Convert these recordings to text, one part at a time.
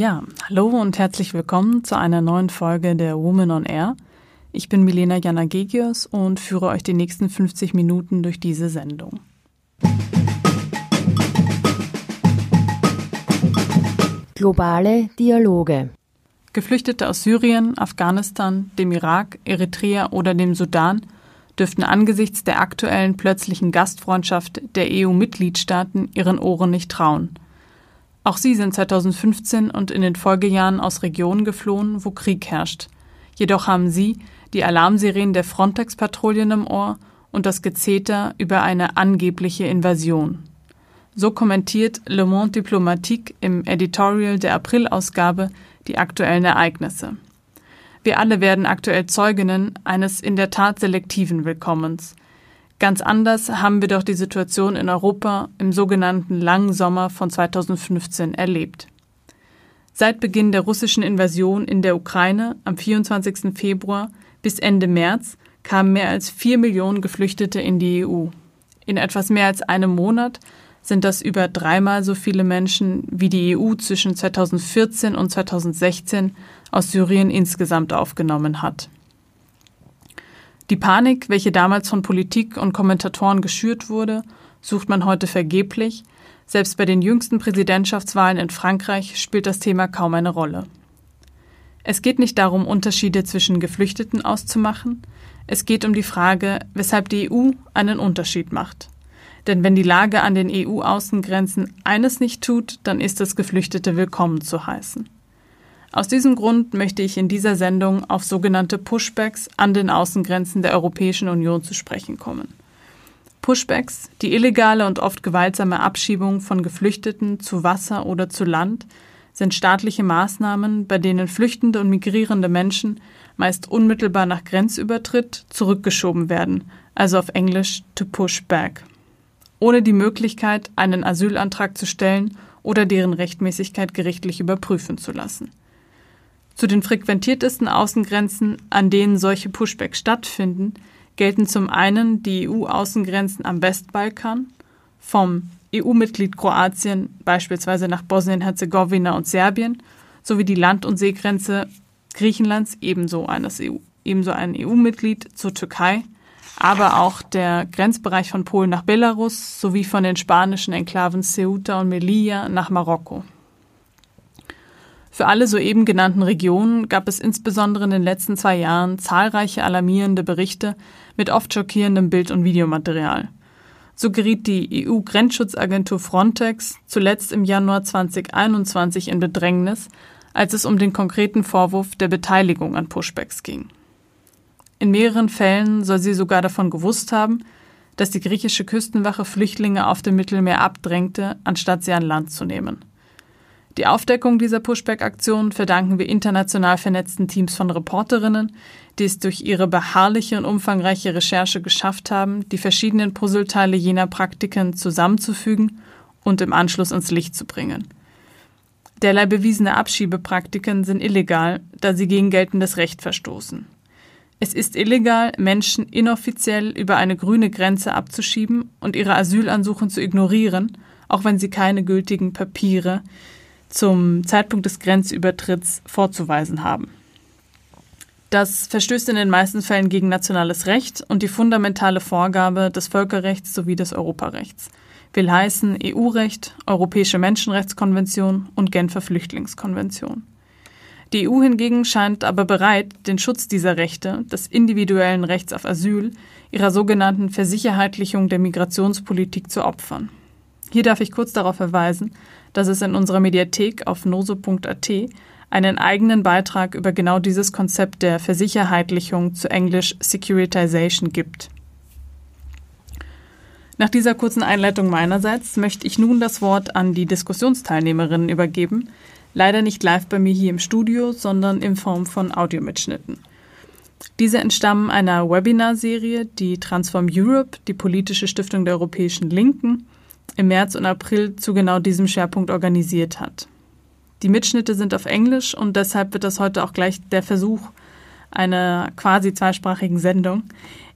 Ja, hallo und herzlich willkommen zu einer neuen Folge der Woman on Air. Ich bin Milena Janagegios und führe euch die nächsten 50 Minuten durch diese Sendung. Globale Dialoge. Geflüchtete aus Syrien, Afghanistan, dem Irak, Eritrea oder dem Sudan dürften angesichts der aktuellen plötzlichen Gastfreundschaft der EU-Mitgliedstaaten ihren Ohren nicht trauen. Auch sie sind 2015 und in den Folgejahren aus Regionen geflohen, wo Krieg herrscht. Jedoch haben sie die Alarmsirenen der Frontex-Patrouillen im Ohr und das Gezeter über eine angebliche Invasion. So kommentiert Le Monde Diplomatique im Editorial der Aprilausgabe die aktuellen Ereignisse. Wir alle werden aktuell Zeuginnen eines in der Tat selektiven Willkommens. Ganz anders haben wir doch die Situation in Europa im sogenannten langen Sommer von 2015 erlebt. Seit Beginn der russischen Invasion in der Ukraine am 24. Februar bis Ende März kamen mehr als vier Millionen Geflüchtete in die EU. In etwas mehr als einem Monat sind das über dreimal so viele Menschen, wie die EU zwischen 2014 und 2016 aus Syrien insgesamt aufgenommen hat. Die Panik, welche damals von Politik und Kommentatoren geschürt wurde, sucht man heute vergeblich. Selbst bei den jüngsten Präsidentschaftswahlen in Frankreich spielt das Thema kaum eine Rolle. Es geht nicht darum, Unterschiede zwischen Geflüchteten auszumachen. Es geht um die Frage, weshalb die EU einen Unterschied macht. Denn wenn die Lage an den EU-Außengrenzen eines nicht tut, dann ist es Geflüchtete willkommen zu heißen. Aus diesem Grund möchte ich in dieser Sendung auf sogenannte Pushbacks an den Außengrenzen der Europäischen Union zu sprechen kommen. Pushbacks, die illegale und oft gewaltsame Abschiebung von Geflüchteten zu Wasser oder zu Land, sind staatliche Maßnahmen, bei denen flüchtende und migrierende Menschen meist unmittelbar nach Grenzübertritt zurückgeschoben werden, also auf Englisch to push back ohne die Möglichkeit, einen Asylantrag zu stellen oder deren Rechtmäßigkeit gerichtlich überprüfen zu lassen. Zu den frequentiertesten Außengrenzen, an denen solche Pushbacks stattfinden, gelten zum einen die EU-Außengrenzen am Westbalkan, vom EU-Mitglied Kroatien beispielsweise nach Bosnien-Herzegowina und Serbien, sowie die Land- und Seegrenze Griechenlands, ebenso, eines EU, ebenso ein EU-Mitglied zur Türkei, aber auch der Grenzbereich von Polen nach Belarus sowie von den spanischen Enklaven Ceuta und Melilla nach Marokko. Für alle soeben genannten Regionen gab es insbesondere in den letzten zwei Jahren zahlreiche alarmierende Berichte mit oft schockierendem Bild- und Videomaterial. So geriet die EU-Grenzschutzagentur Frontex zuletzt im Januar 2021 in Bedrängnis, als es um den konkreten Vorwurf der Beteiligung an Pushbacks ging. In mehreren Fällen soll sie sogar davon gewusst haben, dass die griechische Küstenwache Flüchtlinge auf dem Mittelmeer abdrängte, anstatt sie an Land zu nehmen. Die Aufdeckung dieser Pushback-Aktion verdanken wir international vernetzten Teams von Reporterinnen, die es durch ihre beharrliche und umfangreiche Recherche geschafft haben, die verschiedenen Puzzleteile jener Praktiken zusammenzufügen und im Anschluss ins Licht zu bringen. Derlei bewiesene Abschiebepraktiken sind illegal, da sie gegen geltendes Recht verstoßen. Es ist illegal, Menschen inoffiziell über eine grüne Grenze abzuschieben und ihre Asylansuchen zu ignorieren, auch wenn sie keine gültigen Papiere zum Zeitpunkt des Grenzübertritts vorzuweisen haben. Das verstößt in den meisten Fällen gegen nationales Recht und die fundamentale Vorgabe des Völkerrechts sowie des Europarechts. Will heißen EU-Recht, Europäische Menschenrechtskonvention und Genfer Flüchtlingskonvention. Die EU hingegen scheint aber bereit, den Schutz dieser Rechte, des individuellen Rechts auf Asyl, ihrer sogenannten Versicherheitlichung der Migrationspolitik zu opfern. Hier darf ich kurz darauf verweisen, dass es in unserer Mediathek auf noso.at einen eigenen Beitrag über genau dieses Konzept der Versicherheitlichung zu Englisch Securitization gibt. Nach dieser kurzen Einleitung meinerseits möchte ich nun das Wort an die Diskussionsteilnehmerinnen übergeben. Leider nicht live bei mir hier im Studio, sondern in Form von Audiomitschnitten. Diese entstammen einer Webinarserie, die Transform Europe, die politische Stiftung der Europäischen Linken, im März und April zu genau diesem Schwerpunkt organisiert hat. Die Mitschnitte sind auf Englisch und deshalb wird das heute auch gleich der Versuch einer quasi zweisprachigen Sendung.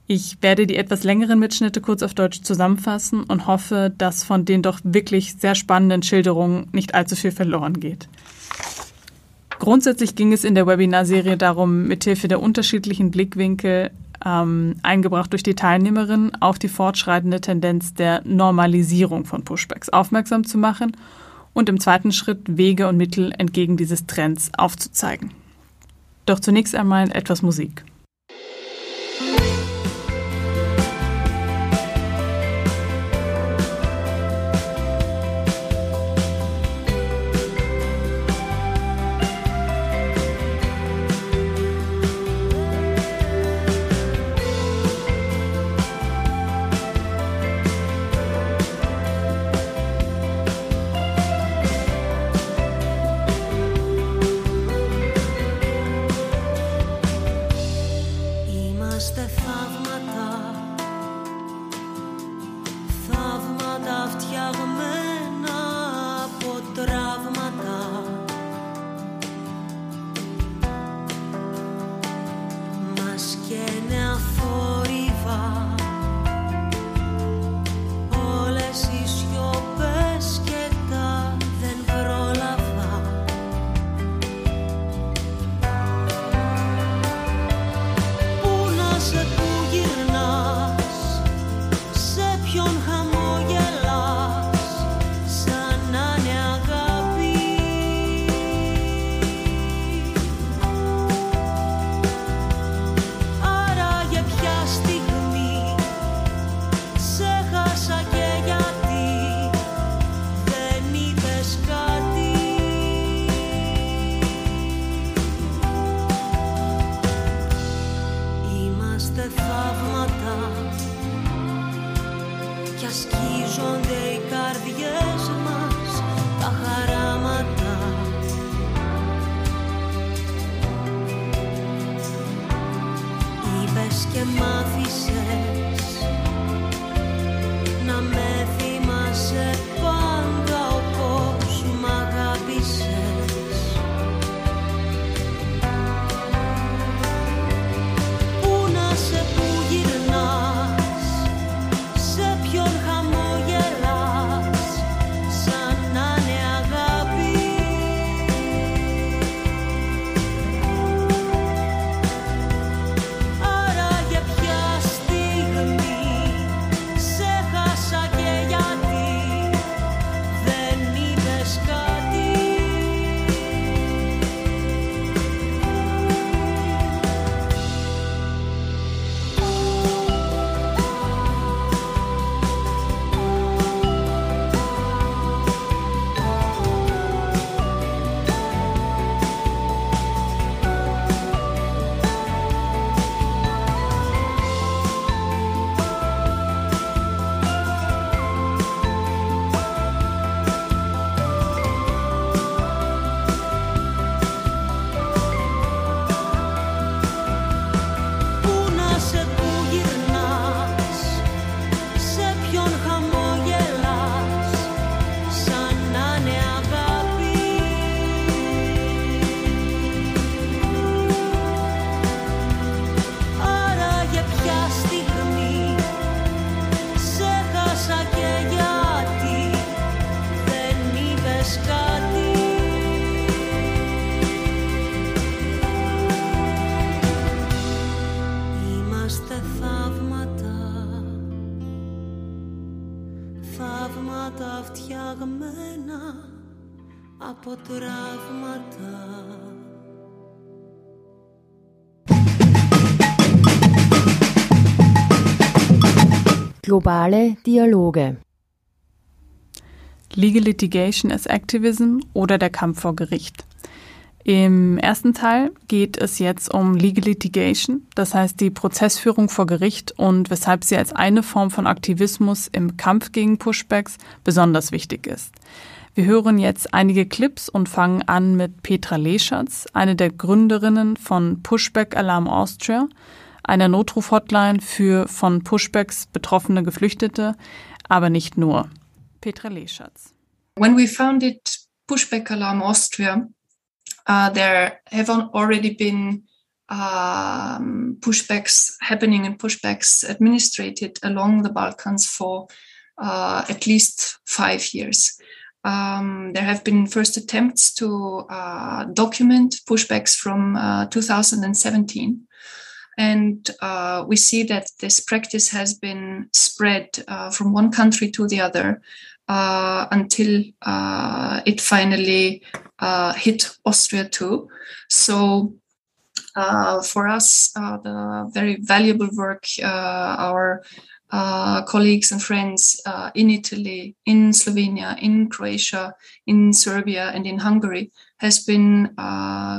Ich werde die etwas längeren Mitschnitte kurz auf Deutsch zusammenfassen und hoffe, dass von den doch wirklich sehr spannenden Schilderungen nicht allzu viel verloren geht. Grundsätzlich ging es in der Webinarserie darum, mithilfe der unterschiedlichen Blickwinkel ähm, eingebracht durch die Teilnehmerinnen auf die fortschreitende Tendenz der Normalisierung von Pushbacks aufmerksam zu machen und im zweiten Schritt Wege und Mittel entgegen dieses Trends aufzuzeigen. Doch zunächst einmal etwas Musik. Globale Dialoge Legal Litigation as Activism oder der Kampf vor Gericht. Im ersten Teil geht es jetzt um Legal Litigation, das heißt die Prozessführung vor Gericht und weshalb sie als eine Form von Aktivismus im Kampf gegen Pushbacks besonders wichtig ist. Wir hören jetzt einige Clips und fangen an mit Petra Leschatz, eine der Gründerinnen von Pushback Alarm Austria, einer Notruf-Hotline für von Pushbacks betroffene Geflüchtete, aber nicht nur. Petra Leschatz. When we founded Pushback Alarm Austria, uh, there have already been um, pushbacks happening and pushbacks administered along the Balkans for uh, at least five years. Um, there have been first attempts to uh, document pushbacks from uh, 2017. And uh, we see that this practice has been spread uh, from one country to the other uh, until uh, it finally uh, hit Austria too. So uh, for us, the very valuable work our colleagues and friends in Italy, in Slovenia, in Croatia, in Serbia, and in Hungary has been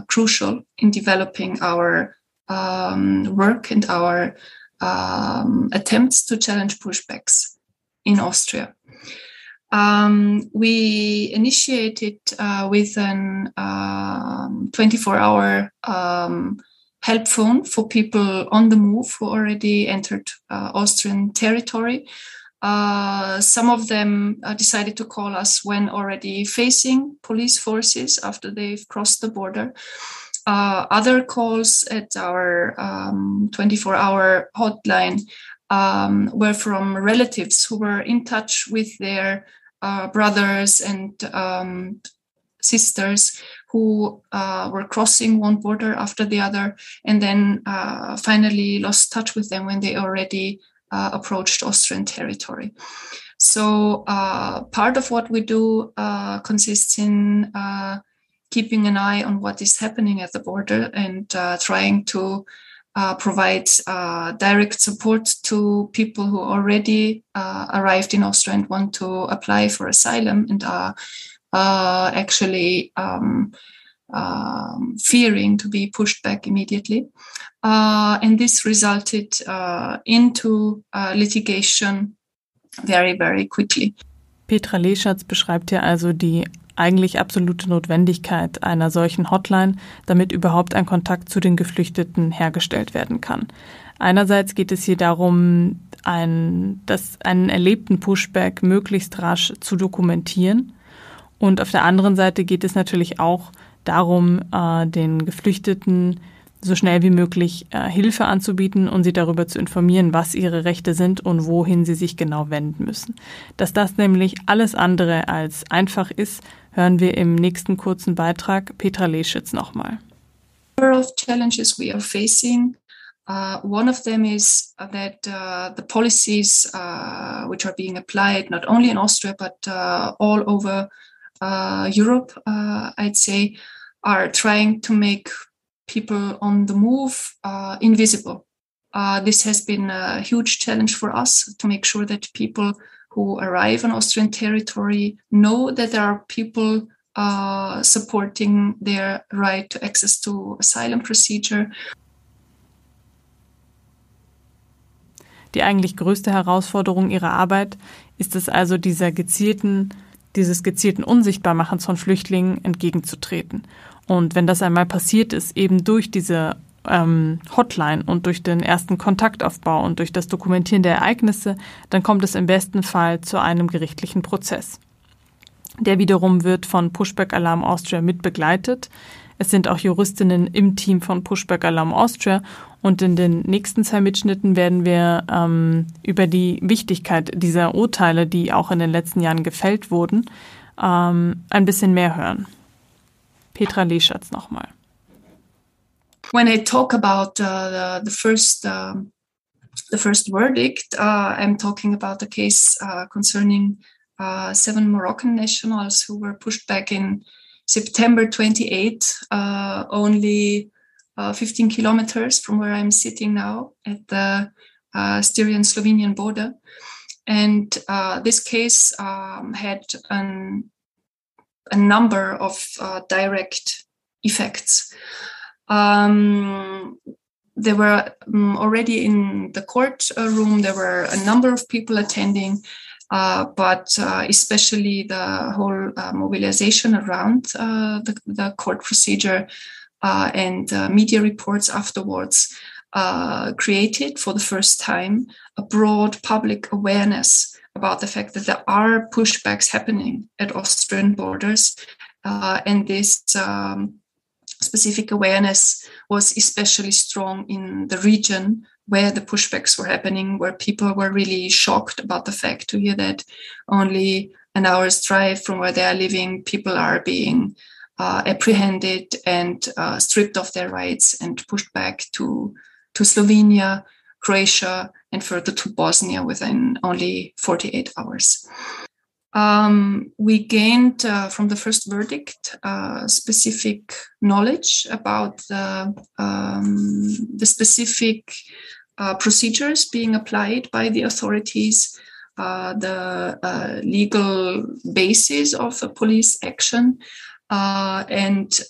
crucial in developing our um, work and our um, attempts to challenge pushbacks in Austria. Um, we initiated uh, with an 24 um, hour um, help phone for people on the move who already entered uh, Austrian territory. Uh, some of them uh, decided to call us when already facing police forces after they've crossed the border. Uh, other calls at our 24 um, hour hotline um, were from relatives who were in touch with their uh, brothers and um, sisters who uh, were crossing one border after the other and then uh, finally lost touch with them when they already uh, approached Austrian territory. So, uh, part of what we do consists in keeping an eye on what is happening at the border and trying to uh, provide uh, direct support to people who already uh, arrived in Austria and want to apply for asylum and are uh, actually um, um, fearing to be pushed back immediately. Uh, and this resulted uh, into litigation very, very quickly. Petra Leschatz beschreibt hier also die eigentlich absolute Notwendigkeit einer solchen Hotline, damit überhaupt ein Kontakt zu den Geflüchteten hergestellt werden kann. Einerseits geht es hier darum, ein, das, einen erlebten Pushback möglichst rasch zu dokumentieren. Und auf der anderen Seite geht es natürlich auch darum, äh, den Geflüchteten so schnell wie möglich äh, Hilfe anzubieten und sie darüber zu informieren, was ihre Rechte sind und wohin sie sich genau wenden müssen. Dass das nämlich alles andere als einfach ist, hören wir im nächsten kurzen Beitrag Petra Leschitz nochmal. of challenges we are facing. Uh, one of them is that uh, the policies uh, which are being applied not only in Austria but uh, all over uh, Europe, uh, I'd say, are trying to make people on the move invisible. this has been a huge challenge for us to make sure that people who arrive on Austrian territory know that there are people uh, supporting their right to access to asylum procedure. Die eigentlich größte Herausforderung ihrer Arbeit ist es also, dieser gezielten, dieses gezielten Unsichtbarmachens von Flüchtlingen entgegenzutreten. Und wenn das einmal passiert ist, eben durch diese ähm, Hotline und durch den ersten Kontaktaufbau und durch das Dokumentieren der Ereignisse, dann kommt es im besten Fall zu einem gerichtlichen Prozess. Der wiederum wird von Pushback Alarm Austria mit begleitet. Es sind auch Juristinnen im Team von Pushback Alarm Austria und in den nächsten zwei Mitschnitten werden wir ähm, über die Wichtigkeit dieser Urteile, die auch in den letzten Jahren gefällt wurden, ähm, ein bisschen mehr hören. Petra Leschatz nochmal. when I talk about uh, the, first um, the first verdict, uh, I'm talking about the case uh, concerning uh, seven Moroccan nationals who were pushed back in September 28, uh, only uh, 15 kilometers from where I'm sitting now at the Styrian-Slovenian border. And this case um, had an, a number of direct effects. Um, there were um, already in the court uh, room, there were a number of people attending, uh, but uh, especially the whole uh, mobilization around uh, the, the, court procedure uh, and media reports afterwards created for the first time a broad public awareness about the fact that there are pushbacks happening at Austrian borders. and this um, specific awareness was especially strong in the region where the pushbacks were happening, where people were really shocked about the fact to hear that only an hour's drive from where they are living, people are being uh, apprehended and uh, stripped of their rights and pushed back to, to Slovenia, Croatia, and further to Bosnia within only 48 hours. Um, we gained uh, from the first verdict uh, specific knowledge about the, um, the specific uh, procedures being applied by the authorities, uh, the uh, legal basis of the police action, uh, and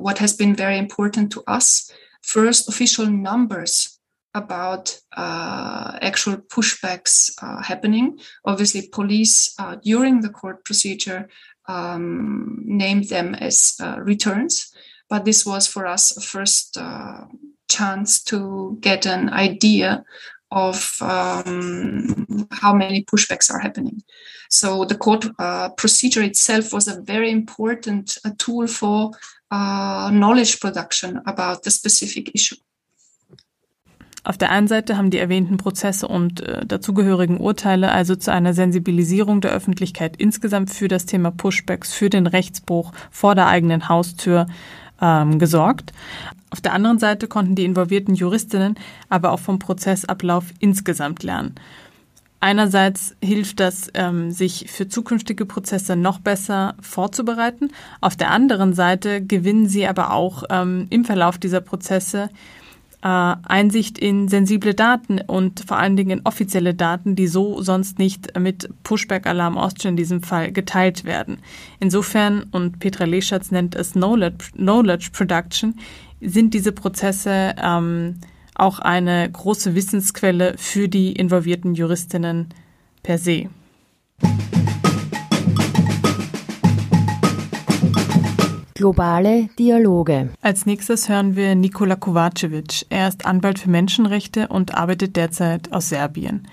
what has been very important to us first, official numbers about uh, actual pushbacks uh, happening. Obviously, police uh, during the court procedure um, named them as uh, returns, but this was for us a first uh, chance to get an idea of um, how many pushbacks are happening. So the court uh, procedure itself was a very important tool for knowledge production about the specific issue. Auf der einen Seite haben die erwähnten Prozesse und äh, dazugehörigen Urteile also zu einer Sensibilisierung der Öffentlichkeit insgesamt für das Thema Pushbacks, für den Rechtsbruch vor der eigenen Haustür ähm, gesorgt. Auf der anderen Seite konnten die involvierten Juristinnen aber auch vom Prozessablauf insgesamt lernen. Einerseits hilft das, ähm, sich für zukünftige Prozesse noch besser vorzubereiten. Auf der anderen Seite gewinnen sie aber auch ähm, im Verlauf dieser Prozesse äh, Einsicht in sensible Daten und vor allen Dingen in offizielle Daten, die so sonst nicht mit Pushback-Alarm Austria in diesem Fall geteilt werden. Insofern, und Petra Leschatz nennt es Knowledge, Knowledge Production, sind diese Prozesse ähm, auch eine große Wissensquelle für die involvierten Juristinnen per se. Globale Dialoge. Als nächstes hören wir Nikola Kovacevic. Er ist Anwalt für Menschenrechte und arbeitet derzeit aus Serbien.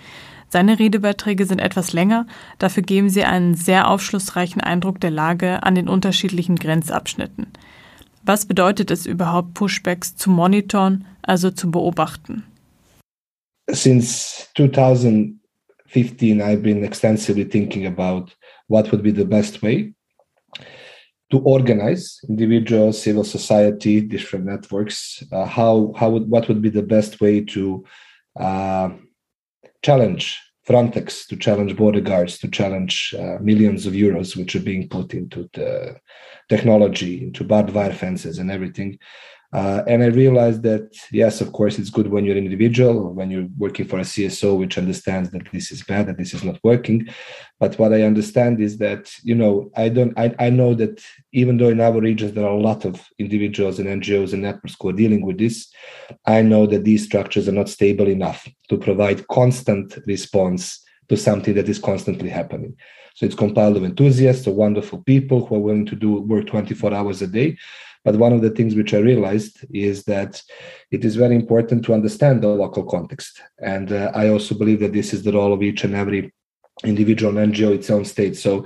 Seine Redebeiträge sind etwas länger, dafür geben sie einen sehr aufschlussreichen Eindruck der Lage an den unterschiedlichen Grenzabschnitten. Was bedeutet es überhaupt, Pushbacks zu monitoren, also zu beobachten? Since 2015, I've been extensively thinking about what would be the best way to organize individuals, civil society, different networks. Uh, how how would what would be the best way to uh, challenge Frontex, to challenge border guards, to challenge uh, millions of euros which are being put into the technology, into barbed wire fences and everything, uh, and I realized that, yes, of course, it's good when you're an individual, when you're working for a CSO, which understands that this is bad, that this is not working. But what I understand is that, you know, I don't, I, I know that even though in our regions there are a lot of individuals and NGOs and networks who are dealing with this, I know that these structures are not stable enough to provide constant response to something that is constantly happening. So it's compiled of enthusiasts, of wonderful people who are willing to do work 24 hours a day but one of the things which I realized is that it is very important to understand the local context. And uh, I also believe that this is the role of each and every individual NGO its own state. So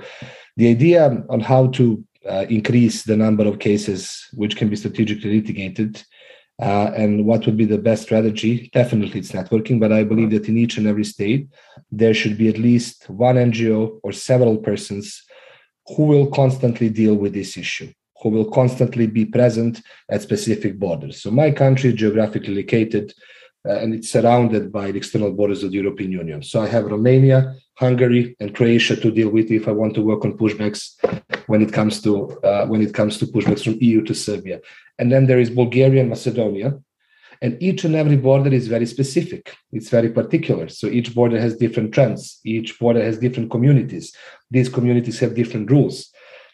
the idea on how to uh, increase the number of cases which can be strategically litigated uh, and what would be the best strategy definitely it's networking but i believe that in each and every state there should be at least one ngo or several persons who will constantly deal with this issue who will constantly be present at specific borders. So my country is geographically located uh, and it's surrounded by the external borders of the European Union. So I have Romania, Hungary, and Croatia to deal with if I want to work on pushbacks when it comes to uh, when it comes to pushbacks from EU to Serbia. And then there is Bulgaria and Macedonia. And each and every border is very specific. It's very particular. So each border has different trends. Each border has different communities. These communities have different rules.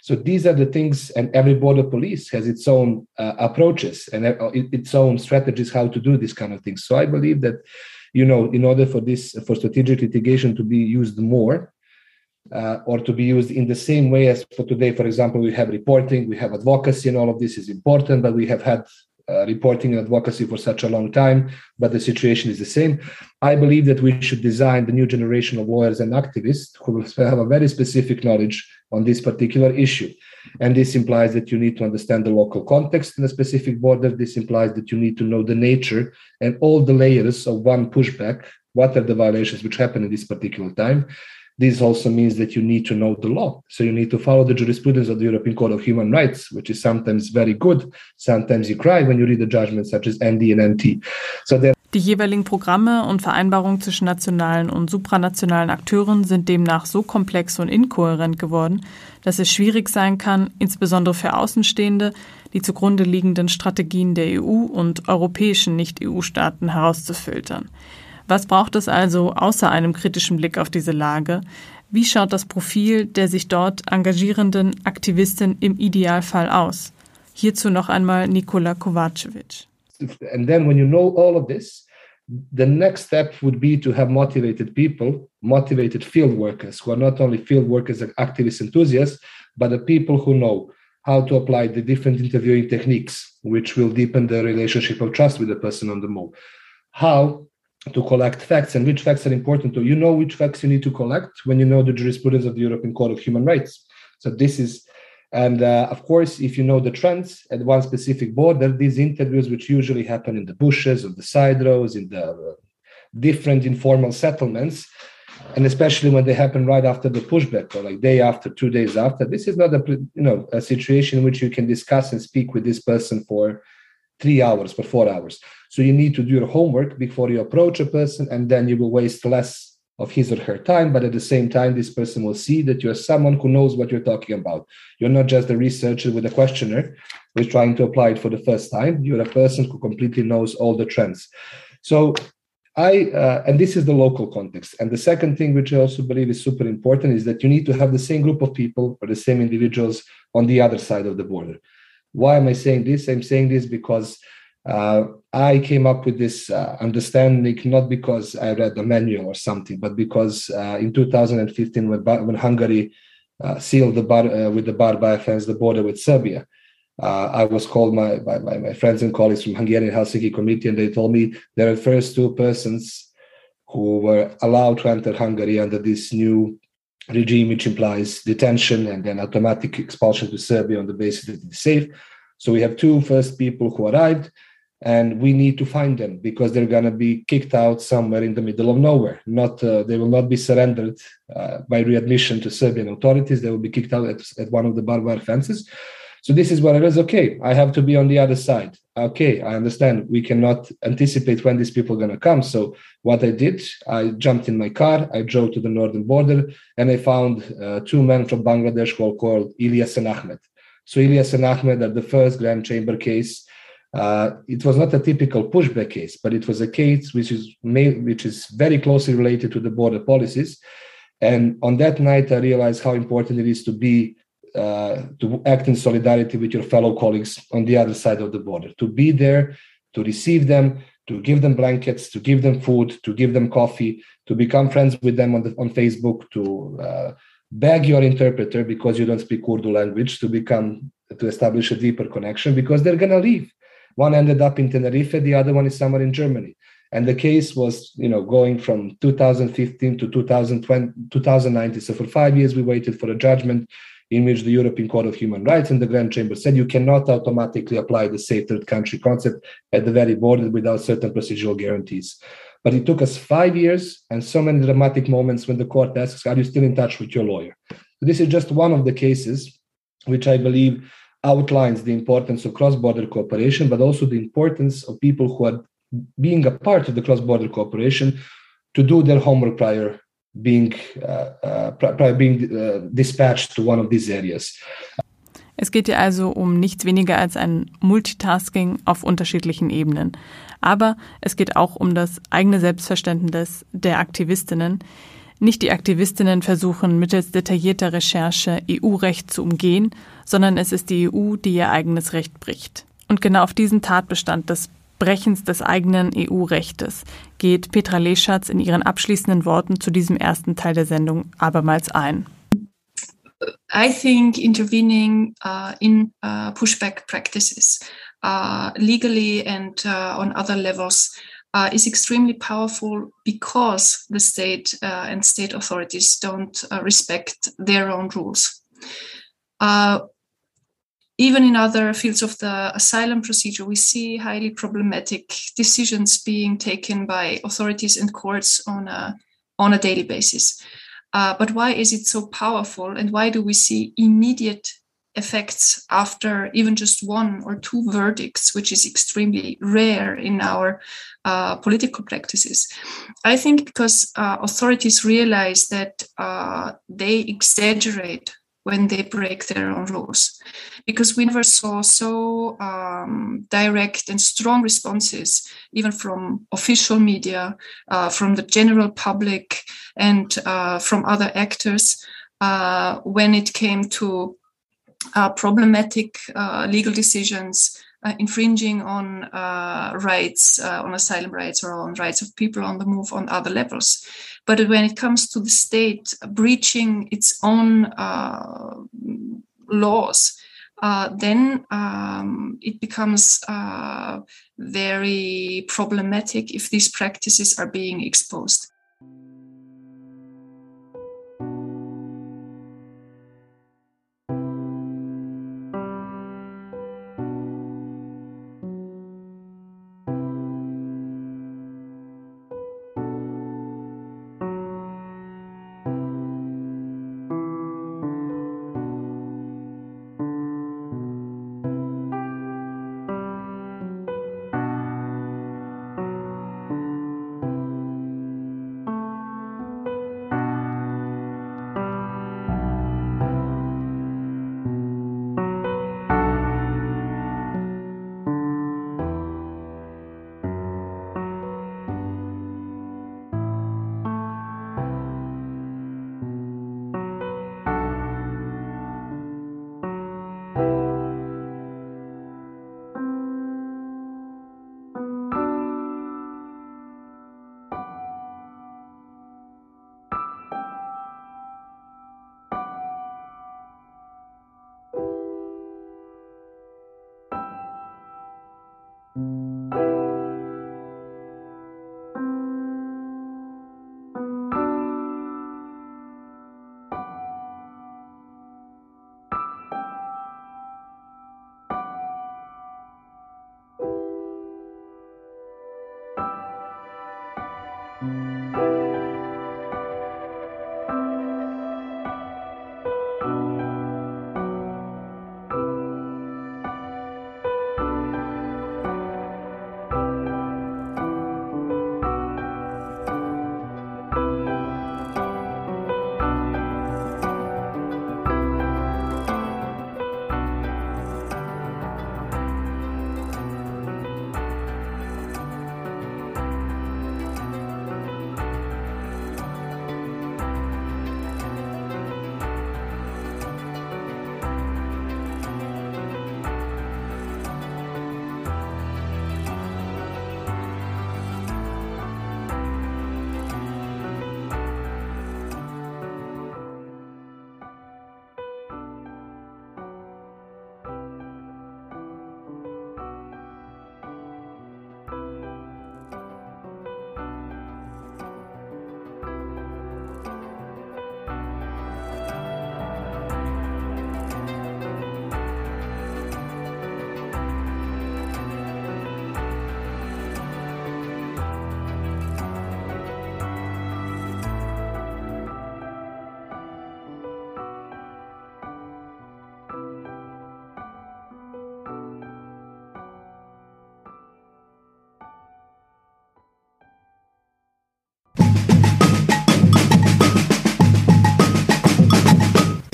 So these are the things, and every border police has its own uh, approaches and uh, its own strategies how to do this kind of things. So I believe that, you know, in order for this for strategic litigation to be used more, uh, or to be used in the same way as for today. For example, we have reporting, we have advocacy, and all of this is important, but we have had uh, reporting and advocacy for such a long time, but the situation is the same. I believe that we should design the new generation of lawyers and activists who will have a very specific knowledge on this particular issue. And this implies that you need to understand the local context in a specific border. This implies that you need to know the nature and all the layers of one pushback. What are the violations which happen in this particular time? This also means that you need to know the law. So you need to follow the jurisprudence of the European Court of Human Rights, which is sometimes very good. Sometimes you cry when you read the judgments such as ND and NT. So there Die jeweiligen Programme und Vereinbarungen zwischen nationalen und supranationalen Akteuren sind demnach so komplex und inkohärent geworden, dass es schwierig sein kann, insbesondere für Außenstehende, die zugrunde liegenden Strategien der EU und europäischen Nicht-EU-Staaten herauszufiltern. Was braucht es also außer einem kritischen Blick auf diese Lage? Wie schaut das Profil der sich dort engagierenden Aktivistin im Idealfall aus? Hierzu noch einmal Nikola Kovacevic. And then when you know all of this, the next step would be to have motivated people, motivated field workers who are not only field workers and activist enthusiasts, but the people who know how to apply the different interviewing techniques, which will deepen the relationship of trust with the person on the move. How to collect facts and which facts are important to you know which facts you need to collect when you know the jurisprudence of the European Court of Human Rights. So this is, and uh, of course, if you know the trends at one specific border, these interviews, which usually happen in the bushes, on the side roads, in the uh, different informal settlements, and especially when they happen right after the pushback or like day after, two days after, this is not a you know a situation in which you can discuss and speak with this person for three hours, for four hours. So you need to do your homework before you approach a person, and then you will waste less of his or her time. But at the same time, this person will see that you're someone who knows what you're talking about. You're not just a researcher with a questionnaire who's trying to apply it for the first time. You're a person who completely knows all the trends. So I, uh, and this is the local context. And the second thing, which I also believe is super important, is that you need to have the same group of people or the same individuals on the other side of the border. Why am I saying this? I'm saying this because uh, I came up with this uh, understanding not because I read the manual or something, but because uh, in 2015, when, when Hungary uh, sealed the bar, uh, with the Barbara fence the border with Serbia, uh, I was called my, by, by my friends and colleagues from Hungarian Helsinki Committee, and they told me there are first two persons who were allowed to enter Hungary under this new regime, which implies detention and then automatic expulsion to Serbia on the basis that it's safe. So we have two first people who arrived and we need to find them because they're going to be kicked out somewhere in the middle of nowhere. Not uh, they will not be surrendered uh, by readmission to serbian authorities. They will be kicked out at, at one of the barbed wire fences. So this is what it is. Okay i have to be on the other side. Okay i understand. We cannot anticipate when these people are going to come. So what i did i jumped in my car. I drove to the northern border and i found uh, two men from bangladesh who are called ilyas and ahmed. So ilyas and ahmed are the first grand chamber case uh, it was not a typical pushback case, but it was a case which is made, which is very closely related to the border policies. And on that night, I realized how important it is to be uh, to act in solidarity with your fellow colleagues on the other side of the border, to be there, to receive them, to give them blankets, to give them food, to give them coffee, to become friends with them on the, on Facebook, to uh, beg your interpreter because you don't speak Urdu language to become to establish a deeper connection because they're gonna leave one ended up in Tenerife, the other one is somewhere in Germany. And the case was, you know, going from 2015 to 2020, 2019. So for five years, we waited for a judgment in which the European Court of Human Rights and the Grand Chamber said you cannot automatically apply the safe third country concept at the very border without certain procedural guarantees. But it took us five years and so many dramatic moments when the court asks, Are you still in touch with your lawyer? This is just one of the cases which I believe outlines the importance of cross-border cooperation, but also the importance of people who are being a part of the cross-border cooperation to do their homework prior being uh, uh, prior being uh, dispatched to one of these areas. Es geht hier also um nichts weniger als ein Multitasking auf unterschiedlichen Ebenen. Aber es geht auch um das eigene Selbstverständnis der Aktivistinnen. Nicht die Aktivistinnen versuchen mittels detaillierter Recherche EU-Recht zu umgehen, sondern es ist die EU, die ihr eigenes Recht bricht. Und genau auf diesen Tatbestand des Brechens des eigenen EU-Rechtes geht Petra Leschatz in ihren abschließenden Worten zu diesem ersten Teil der Sendung abermals ein. I think intervening uh, in uh, pushback practices uh, legally and uh, on other levels uh, is extremely powerful because the state uh, and state authorities don't respect their own rules. even in other fields of the asylum procedure, we see highly problematic decisions being taken by authorities and courts on a, on a daily basis. Uh, but why is it so powerful and why do we see immediate effects after even just one or two verdicts, which is extremely rare in our uh, political practices? I think because uh, authorities realize that uh, they exaggerate when they break their own rules. Because we never saw so um, direct and strong responses, even from official media, uh, from the general public, and uh, from other actors uh, when it came to problematic uh, legal decisions uh, infringing on uh, rights, uh, on asylum rights, or on rights of people on the move on other levels. But when it comes to the state breaching its own uh, laws, uh, then um, it becomes uh, very problematic if these practices are being exposed.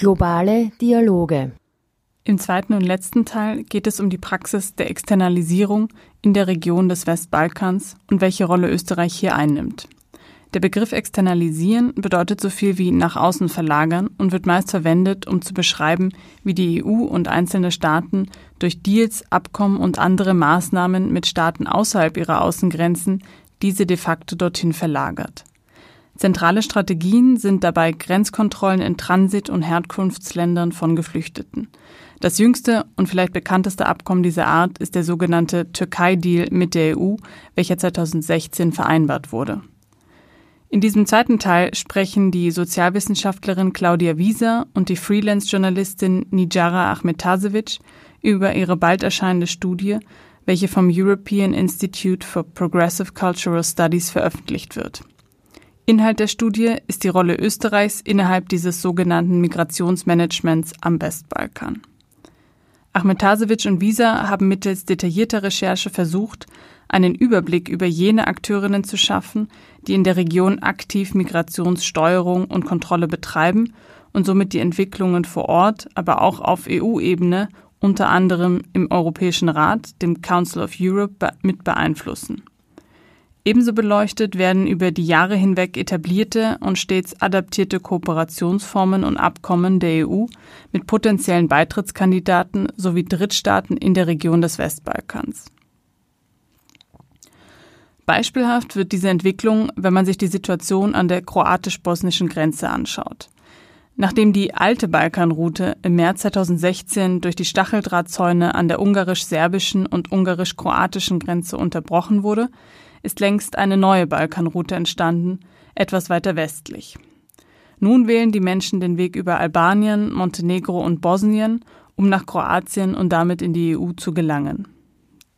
Globale Dialoge. Im zweiten und letzten Teil geht es um die Praxis der Externalisierung in der Region des Westbalkans und welche Rolle Österreich hier einnimmt. Der Begriff externalisieren bedeutet so viel wie nach außen verlagern und wird meist verwendet, um zu beschreiben, wie die EU und einzelne Staaten durch Deals, Abkommen und andere Maßnahmen mit Staaten außerhalb ihrer Außengrenzen diese de facto dorthin verlagert. Zentrale Strategien sind dabei Grenzkontrollen in Transit- und Herkunftsländern von Geflüchteten. Das jüngste und vielleicht bekannteste Abkommen dieser Art ist der sogenannte Türkei-Deal mit der EU, welcher 2016 vereinbart wurde. In diesem zweiten Teil sprechen die Sozialwissenschaftlerin Claudia Wieser und die Freelance-Journalistin Nijara Ahmetasevic über ihre bald erscheinende Studie, welche vom European Institute for Progressive Cultural Studies veröffentlicht wird. Inhalt der Studie ist die Rolle Österreichs innerhalb dieses sogenannten Migrationsmanagements am Westbalkan. Ahmetasevic und Visa haben mittels detaillierter Recherche versucht, einen Überblick über jene Akteurinnen zu schaffen, die in der Region aktiv Migrationssteuerung und Kontrolle betreiben und somit die Entwicklungen vor Ort, aber auch auf EU-Ebene, unter anderem im Europäischen Rat, dem Council of Europe, mit beeinflussen. Ebenso beleuchtet werden über die Jahre hinweg etablierte und stets adaptierte Kooperationsformen und Abkommen der EU mit potenziellen Beitrittskandidaten sowie Drittstaaten in der Region des Westbalkans. Beispielhaft wird diese Entwicklung, wenn man sich die Situation an der kroatisch-bosnischen Grenze anschaut. Nachdem die alte Balkanroute im März 2016 durch die Stacheldrahtzäune an der ungarisch-serbischen und ungarisch-kroatischen Grenze unterbrochen wurde, ist längst eine neue Balkanroute entstanden, etwas weiter westlich. Nun wählen die Menschen den Weg über Albanien, Montenegro und Bosnien, um nach Kroatien und damit in die EU zu gelangen.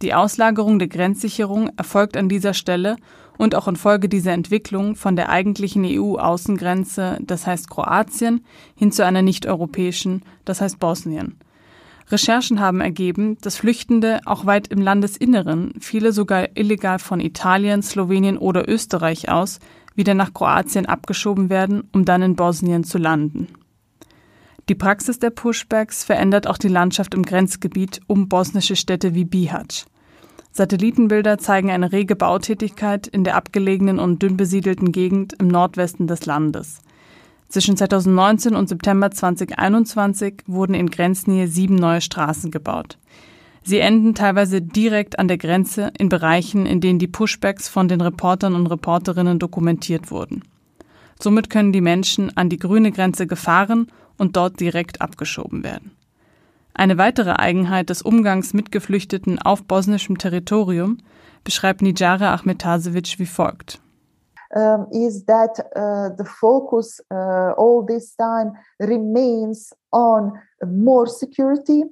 Die Auslagerung der Grenzsicherung erfolgt an dieser Stelle und auch infolge dieser Entwicklung von der eigentlichen EU-Außengrenze, das heißt Kroatien, hin zu einer nicht-europäischen, das heißt Bosnien. Recherchen haben ergeben, dass Flüchtende auch weit im Landesinneren, viele sogar illegal von Italien, Slowenien oder Österreich aus, wieder nach Kroatien abgeschoben werden, um dann in Bosnien zu landen. Die Praxis der Pushbacks verändert auch die Landschaft im Grenzgebiet um bosnische Städte wie Bihać. Satellitenbilder zeigen eine rege Bautätigkeit in der abgelegenen und dünn besiedelten Gegend im Nordwesten des Landes. Zwischen 2019 und September 2021 wurden in Grenznähe sieben neue Straßen gebaut. Sie enden teilweise direkt an der Grenze in Bereichen, in denen die Pushbacks von den Reportern und Reporterinnen dokumentiert wurden. Somit können die Menschen an die grüne Grenze gefahren und dort direkt abgeschoben werden. Eine weitere Eigenheit des Umgangs mit Geflüchteten auf bosnischem Territorium beschreibt Nijara Ahmetasevic wie folgt. Um, is that uh, the focus uh, all this time remains on more security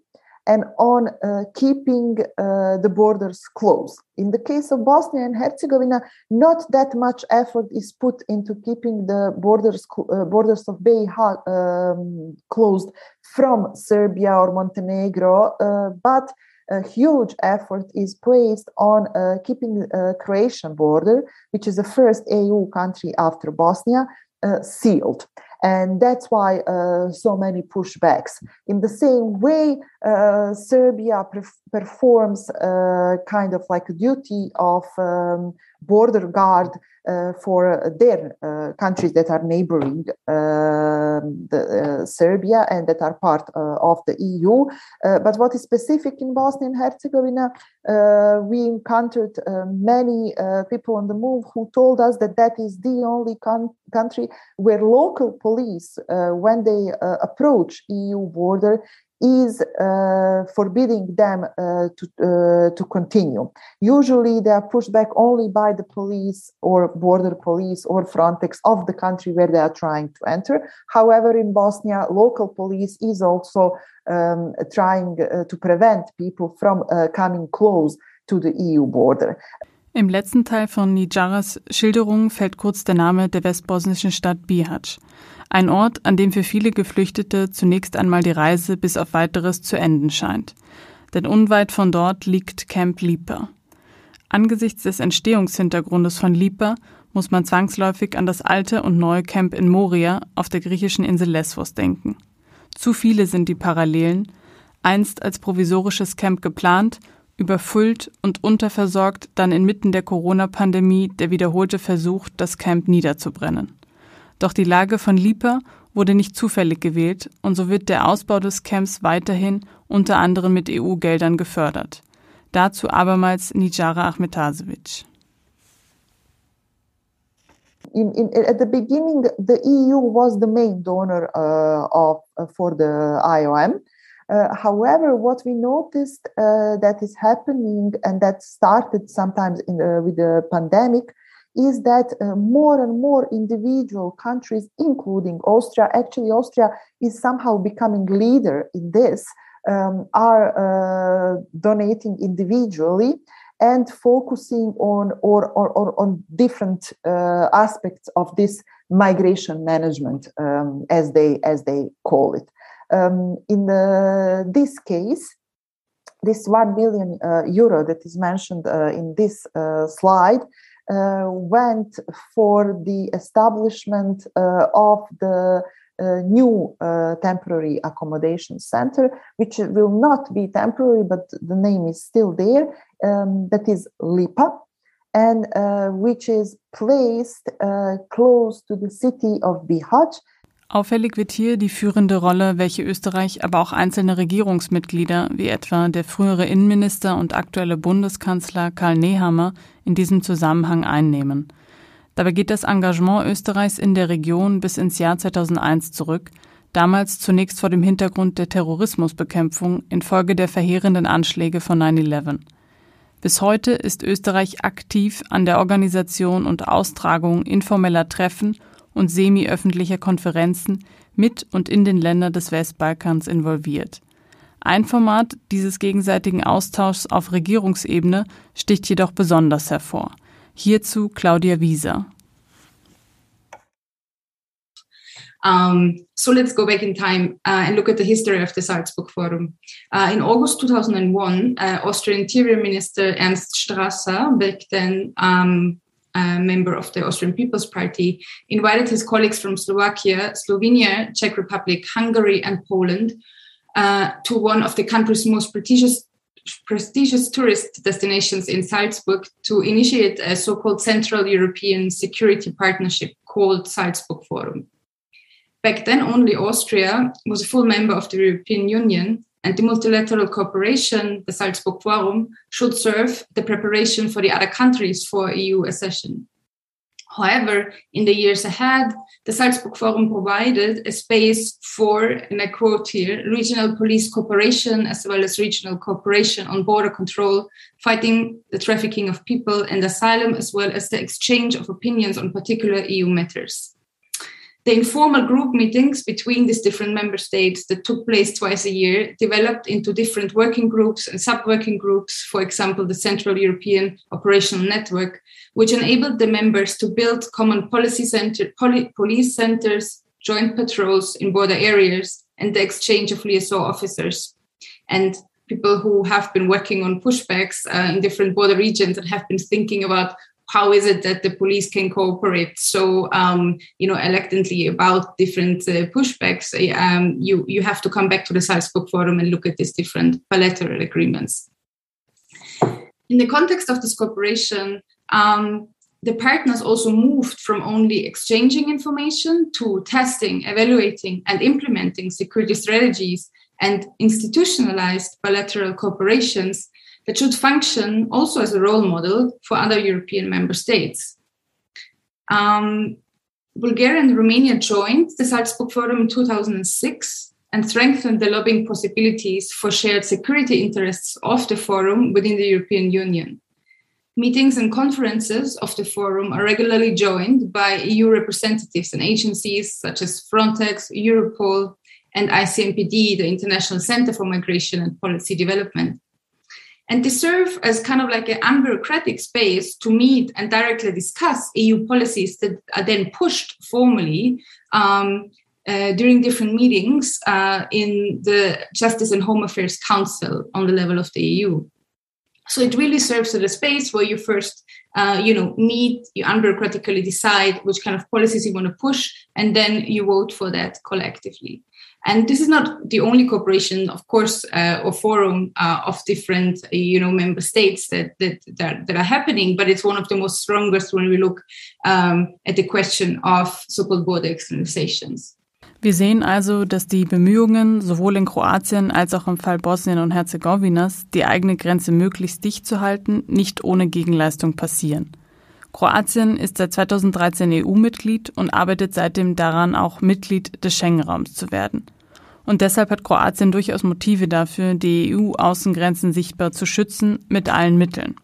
and on uh, keeping uh, the borders closed. In the case of Bosnia and Herzegovina, not that much effort is put into keeping the borders uh, borders of Bay um, closed from Serbia or Montenegro, uh, but a huge effort is placed on uh, keeping the Croatian border, which is the first EU country after Bosnia, uh, sealed and that's why uh, so many pushbacks. In the same way, uh, Serbia performs uh, kind of like a duty of um, border guard uh, Uh, for uh, their uh, countries that are neighboring um, the, uh, Serbia and that are part uh, of the EU. but what is specific in Bosnia and Herzegovina, we encountered many people on the move who told us that that is the only con- country where local police, when they approach EU border, is uh, forbidding them uh, to, uh, to continue. Usually, they are pushed back only by the police or border police or Frontex of the country where they are trying to enter. However, in Bosnia, local police is also um, trying uh, to prevent people from uh, coming close to the EU border. Im letzten Teil von Nijaras Schilderung fällt kurz der Name der westbosnischen Stadt Bihać. Ein Ort, an dem für viele Geflüchtete zunächst einmal die Reise bis auf weiteres zu enden scheint. Denn unweit von dort liegt Camp Lipa. Angesichts des Entstehungshintergrundes von Lipa muss man zwangsläufig an das alte und neue Camp in Moria auf der griechischen Insel Lesvos denken. Zu viele sind die Parallelen, einst als provisorisches Camp geplant, überfüllt und unterversorgt dann inmitten der Corona-Pandemie der wiederholte Versuch, das Camp niederzubrennen. Doch die Lage von Lipa wurde nicht zufällig gewählt und so wird der Ausbau des Camps weiterhin unter anderem mit EU-Geldern gefördert. Dazu abermals Nijara Ahmetasevic. In, in, at the beginning, the EU was the main donor uh, of, uh, for the IOM. Uh, however, what we noticed uh, that is happening and that started sometimes in, with the pandemic is that uh, more and more individual countries, including Austria, actually Austria is somehow becoming leader in this, um, are uh, donating individually and focusing on or, or, or on different uh, aspects of this migration management, um, as they as they call it. Um, in the, this case, this one million uh, euro that is mentioned uh, in this uh, slide went for the establishment uh, of the uh, new temporary accommodation center, which will not be temporary, but the name is still there. Um, that is Lipa, and which is placed close to the city of Bihać, Auffällig wird hier die führende Rolle, welche Österreich, aber auch einzelne Regierungsmitglieder, wie etwa der frühere Innenminister und aktuelle Bundeskanzler Karl Nehammer, in diesem Zusammenhang einnehmen. Dabei geht das Engagement Österreichs in der Region bis ins Jahr 2001 zurück, damals zunächst vor dem Hintergrund der Terrorismusbekämpfung infolge der verheerenden Anschläge von 9-11. Bis heute ist Österreich aktiv an der Organisation und Austragung informeller Treffen und semi-öffentlicher Konferenzen mit und in den Ländern des Westbalkans involviert. Ein Format dieses gegenseitigen Austauschs auf Regierungsebene sticht jedoch besonders hervor. Hierzu Claudia Wieser. Um, so let's go back in time uh, and look at the history of the Salzburg Forum. Uh, in August 2001, uh, Austrian Interior Minister Ernst Strasser, back then um, a member of the Austrian People's Party, invited his colleagues from Slovakia, Slovenia, Czech Republic, Hungary, and Poland uh, to one of the country's most prestigious prestigious tourist destinations in Salzburg to initiate a so-called Central European Security Partnership called Salzburg Forum. Back then, only Austria was a full member of the European Union, and the multilateral cooperation, the Salzburg Forum, should serve the preparation for the other countries for EU accession. However, in the years ahead, the Salzburg Forum provided a space for, and I quote here, regional police cooperation as well as regional cooperation on border control, fighting the trafficking of people and asylum, as well as the exchange of opinions on particular EU matters. The informal group meetings between these different member states that took place twice a year developed into different working groups and sub working groups, for example, the Central European Operational Network, which enabled the members to build common policy center, poli- police centers, joint patrols in border areas, and the exchange of liaison officers. And people who have been working on pushbacks uh, in different border regions and have been thinking about how is it that the police can cooperate so um, you know electantly about different uh, pushbacks? Um, you you have to come back to the salzburg forum and look at these different bilateral agreements. In the context of this cooperation um, the partners also moved from only exchanging information to testing evaluating and implementing security strategies and institutionalized bilateral cooperations that should function also as a role model for other European member states. Um, Bulgaria and Romania joined the Salzburg Forum in 2006 and strengthened the lobbying possibilities for shared security interests of the forum within the European Union. Meetings and conferences of the forum are regularly joined by EU representatives and agencies such as Frontex, Europol, and ICMPD, the International Center for Migration and Policy Development and they serve as kind of like an unbureaucratic space to meet and directly discuss EU policies that are then pushed formally um, uh, during different meetings uh, in the Justice and Home Affairs Council on the level of the EU. So it really serves as a space where you first uh, you know, meet, you unbureaucratically decide which kind of policies you want to push, and then you vote for that collectively. And this is not the only cooperation, of course, uh, or forum uh, of different, you know, member states that, that, that that are happening. But it's one of the most strongest when we look um, at the question of so-called border externalizations. Wir sehen also, dass die Bemühungen sowohl in Kroatien als auch im Fall Bosnien und Herzegowinas, die eigene Grenze möglichst dicht zu halten, nicht ohne Gegenleistung passieren. Kroatien ist seit 2013 EU-Mitglied und arbeitet seitdem daran, auch Mitglied des Schengen-Raums zu werden. Und deshalb hat Kroatien durchaus Motive dafür, die EU-Außengrenzen sichtbar zu schützen mit allen Mitteln.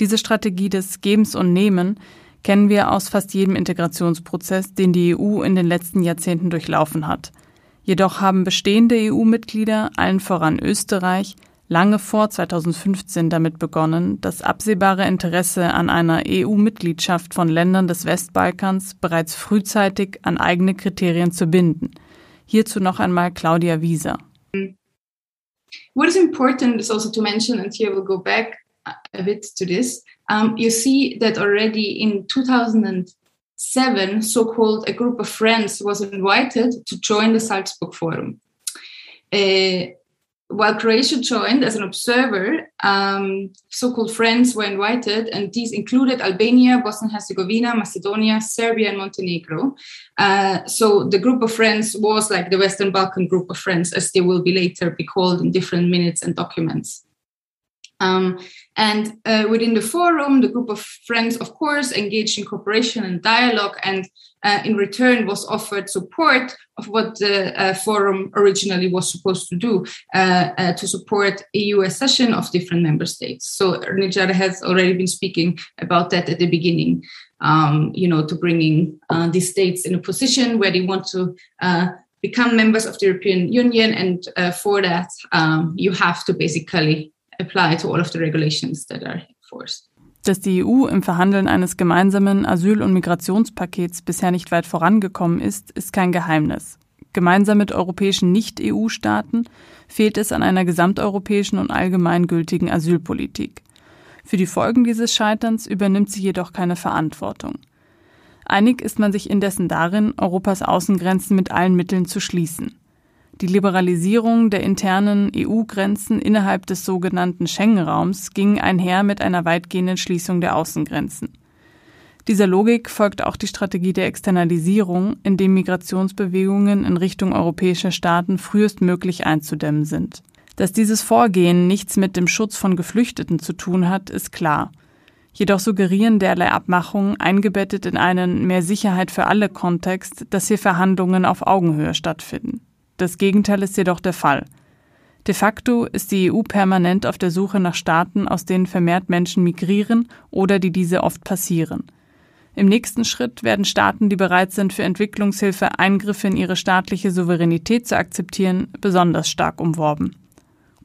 Diese Strategie des Gebens und Nehmen kennen wir aus fast jedem Integrationsprozess, den die EU in den letzten Jahrzehnten durchlaufen hat. Jedoch haben bestehende EU-Mitglieder, allen voran Österreich, lange vor 2015 damit begonnen, das absehbare Interesse an einer EU-Mitgliedschaft von Ländern des Westbalkans bereits frühzeitig an eigene Kriterien zu binden. Hierzu noch einmal Claudia Wieser. What is important is also to mention, and here we'll go back a bit to this, um, you see that already in 2007, so-called a group of friends was invited to join the Salzburg Forum. Uh, while Croatia joined as an observer, um, so-called friends were invited, and these included Albania, Bosnia and Herzegovina, Macedonia, Serbia, and Montenegro. Uh, so the group of friends was like the Western Balkan group of friends, as they will be later be called in different minutes and documents. Um, and uh, within the forum, the group of friends, of course, engaged in cooperation and dialogue, and uh, in return was offered support of what the uh, forum originally was supposed to do uh, uh, to support EU accession of different member states. So Nijar has already been speaking about that at the beginning. Um, you know, to bringing uh, these states in a position where they want to become members of the European Union, and for that, um, you have to basically apply to all of the regulations that are enforced. Dass die EU im Verhandeln eines gemeinsamen Asyl- und Migrationspakets bisher nicht weit vorangekommen ist, ist kein Geheimnis. Gemeinsam mit europäischen Nicht-EU-Staaten fehlt es an einer gesamteuropäischen und allgemeingültigen Asylpolitik. Für die Folgen dieses Scheiterns übernimmt sie jedoch keine Verantwortung. Einig ist man sich indessen darin, Europas Außengrenzen mit allen Mitteln zu schließen. Die Liberalisierung der internen EU-Grenzen innerhalb des sogenannten Schengen-Raums ging einher mit einer weitgehenden Schließung der Außengrenzen. Dieser Logik folgt auch die Strategie der Externalisierung, in dem Migrationsbewegungen in Richtung europäischer Staaten frühestmöglich einzudämmen sind. Dass dieses Vorgehen nichts mit dem Schutz von Geflüchteten zu tun hat, ist klar. Jedoch suggerieren derlei Abmachungen eingebettet in einen mehr Sicherheit für alle Kontext, dass hier Verhandlungen auf Augenhöhe stattfinden. Das Gegenteil ist jedoch der Fall. De facto ist die EU permanent auf der Suche nach Staaten, aus denen vermehrt Menschen migrieren oder die diese oft passieren. Im nächsten Schritt werden Staaten, die bereit sind, für Entwicklungshilfe Eingriffe in ihre staatliche Souveränität zu akzeptieren, besonders stark umworben.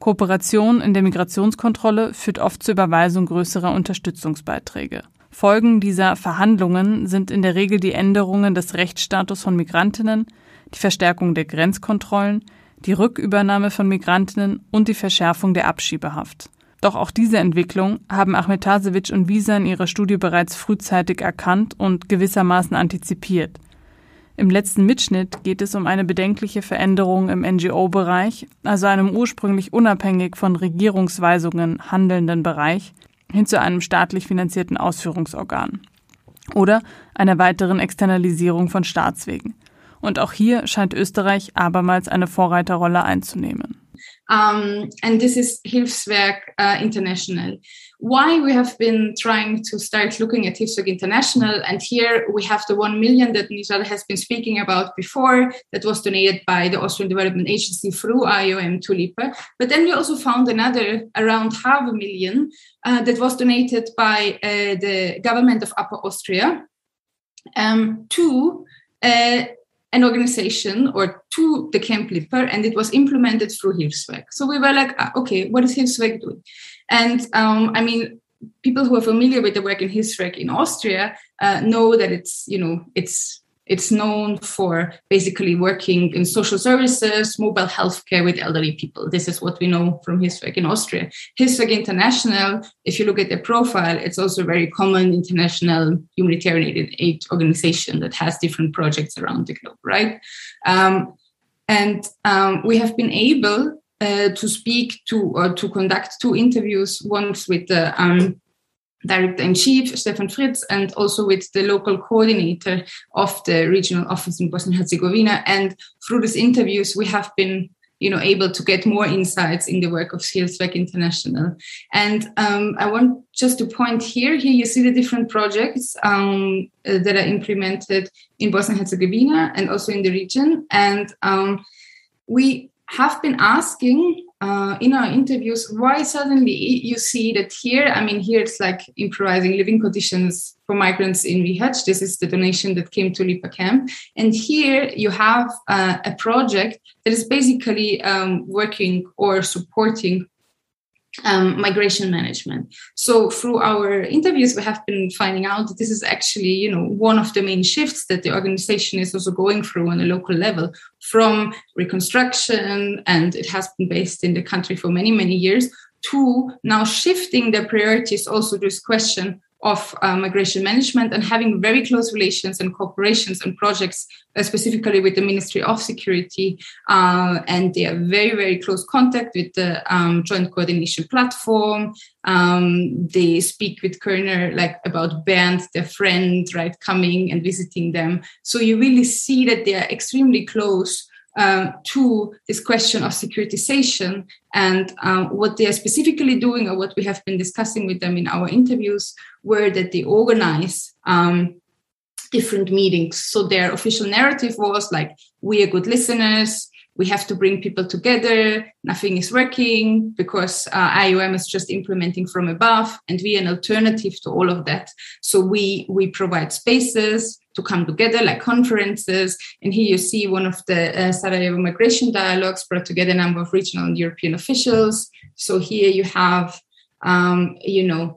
Kooperation in der Migrationskontrolle führt oft zur Überweisung größerer Unterstützungsbeiträge. Folgen dieser Verhandlungen sind in der Regel die Änderungen des Rechtsstatus von Migrantinnen, die Verstärkung der Grenzkontrollen, die Rückübernahme von Migrantinnen und die Verschärfung der Abschiebehaft. Doch auch diese Entwicklung haben Ahmetasevic und Visa in ihrer Studie bereits frühzeitig erkannt und gewissermaßen antizipiert. Im letzten Mitschnitt geht es um eine bedenkliche Veränderung im NGO-Bereich, also einem ursprünglich unabhängig von Regierungsweisungen handelnden Bereich, hin zu einem staatlich finanzierten Ausführungsorgan. Oder einer weiteren Externalisierung von Staatswegen. Und auch hier scheint Österreich abermals eine Vorreiterrolle einzunehmen. Um, and this is Hilfswerk uh, International. Why we have been trying to start looking at Hilfswerk International, and here we have the one million that Nijal has been speaking about before, that was donated by the Austrian Development Agency through IOM Tulipe. But then we also found another around half a million uh, that was donated by uh, the government of Upper Austria um, to uh, an organization or to the Camp Lipper, and it was implemented through Hilfswerk. So we were like, ah, okay, what is Hilfswerk doing? And um, I mean, people who are familiar with the work in Hilfswerk in Austria uh, know that it's, you know, it's It's known for basically working in social services, mobile healthcare with elderly people. This is what we know from Hilfswerk in Austria. Hilfswerk International, if you look at their profile, it's also a very common international humanitarian aid organization that has different projects around the globe, right? Um, and um, we have been able uh, to speak to or to conduct two interviews, once with the um, director in chief, Stefan Fritz, and also with the local coordinator of the regional office in Bosnia and Herzegovina. And through these interviews, we have been you know, able to get more insights in the work of Hilfswerk International. And um, I want just to point here, here you see the different projects um, uh, that are implemented in Bosnia and Herzegovina and also in the region. And um, we have been asking uh, in our interviews why suddenly you see that here i mean here it's like improvising living conditions for migrants in Bihać. this is the donation that came to lipa camp and here you have uh, a project that is basically um, working or supporting um, migration management. So through our interviews, we have been finding out that this is actually, you know, one of the main shifts that the organization is also going through on a local level from reconstruction, and it has been based in the country for many, many years, to now shifting their priorities also to this question of uh, migration management and having very close relations and cooperations and projects uh, specifically with the ministry of security uh, and they are very very close contact with the um, joint coordination platform. Um, they speak with kerner like about bernd their friend right coming and visiting them. So you really see that they are extremely close um, to this question of securitization and um, what they are specifically doing or what we have been discussing with them in our interviews were that they organize um, different meetings. So their official narrative was like we are good listeners. We have to bring people together. Nothing is working because uh, iom is just implementing from above and we are an alternative to all of that. So we we provide spaces to come together like conferences. And here you see one of the uh, sarajevo migration dialogues brought together a number of regional and european officials. So here you have um, you know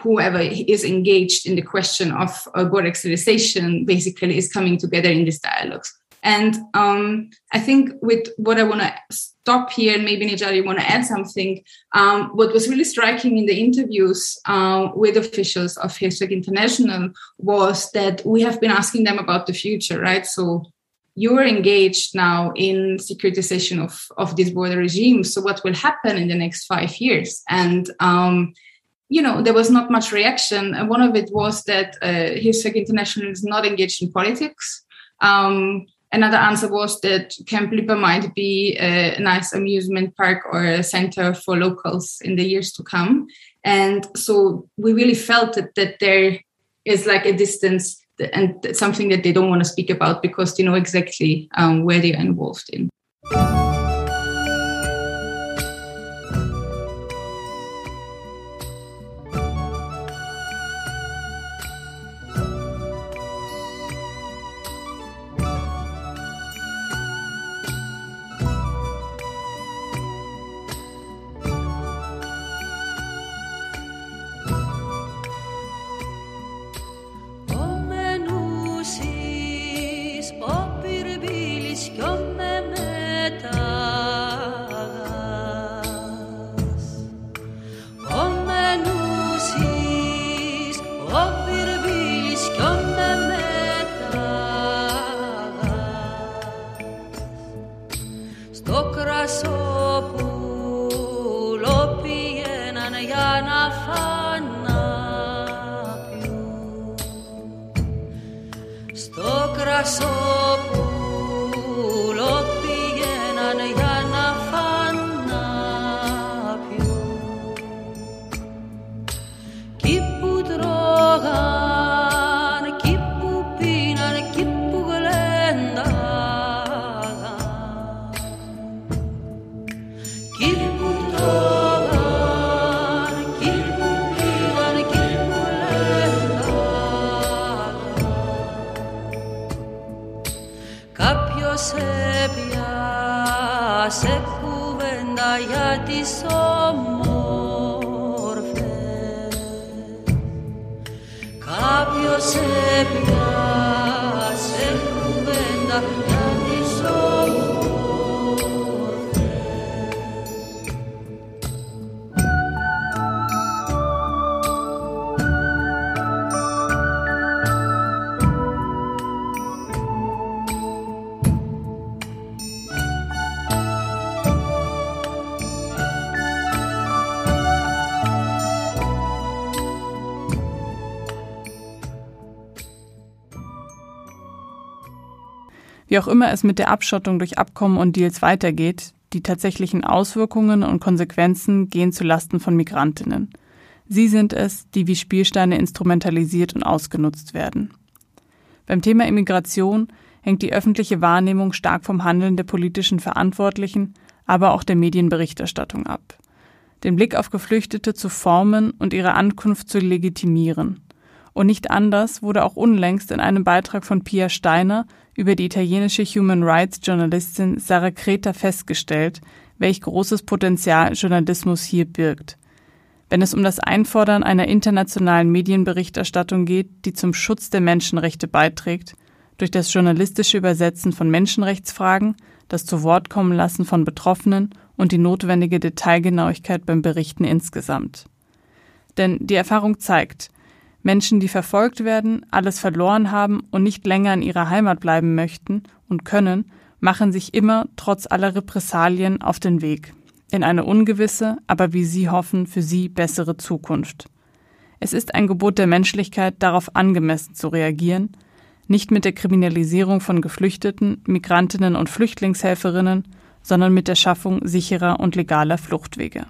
whoever is engaged in the question of uh, border externalization basically is coming together in these dialogues and um, I think with what I want to stop here, and maybe Nijal, you want to add something. Um, what was really striking in the interviews uh, with officials of Hilfswerk International was that we have been asking them about the future, right? So you're engaged now in securitization of, of this border regime. So what will happen in the next five years? And um, you know, there was not much reaction. And one of it was that uh, Hilfswerk International is not engaged in politics. Um, Another answer was that Camp Lipa might be a nice amusement park or a center for locals in the years to come. And so we really felt that, that there is like a distance and something that they don't want to speak about because they know exactly um, where they are involved in. Wie auch immer es mit der Abschottung durch Abkommen und Deals weitergeht, die tatsächlichen Auswirkungen und Konsequenzen gehen zu Lasten von Migrantinnen. Sie sind es, die wie Spielsteine instrumentalisiert und ausgenutzt werden. Beim Thema Immigration hängt die öffentliche Wahrnehmung stark vom Handeln der politischen Verantwortlichen, aber auch der Medienberichterstattung ab. Den Blick auf Geflüchtete zu formen und ihre Ankunft zu legitimieren. Und nicht anders wurde auch unlängst in einem Beitrag von Pia Steiner über die italienische Human Rights Journalistin Sarah Kreta festgestellt, welch großes Potenzial Journalismus hier birgt. Wenn es um das Einfordern einer internationalen Medienberichterstattung geht, die zum Schutz der Menschenrechte beiträgt, durch das journalistische Übersetzen von Menschenrechtsfragen, das zu Wort kommen lassen von Betroffenen und die notwendige Detailgenauigkeit beim Berichten insgesamt. Denn die Erfahrung zeigt, Menschen, die verfolgt werden, alles verloren haben und nicht länger in ihrer Heimat bleiben möchten und können, machen sich immer trotz aller Repressalien auf den Weg in eine ungewisse, aber wie sie hoffen, für sie bessere Zukunft. Es ist ein Gebot der Menschlichkeit, darauf angemessen zu reagieren, nicht mit der Kriminalisierung von Geflüchteten, Migrantinnen und Flüchtlingshelferinnen, sondern mit der Schaffung sicherer und legaler Fluchtwege.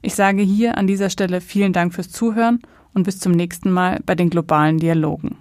Ich sage hier an dieser Stelle vielen Dank fürs Zuhören und bis zum nächsten Mal bei den globalen Dialogen.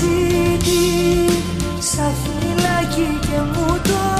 σπίτι σαν φυλακή και μου το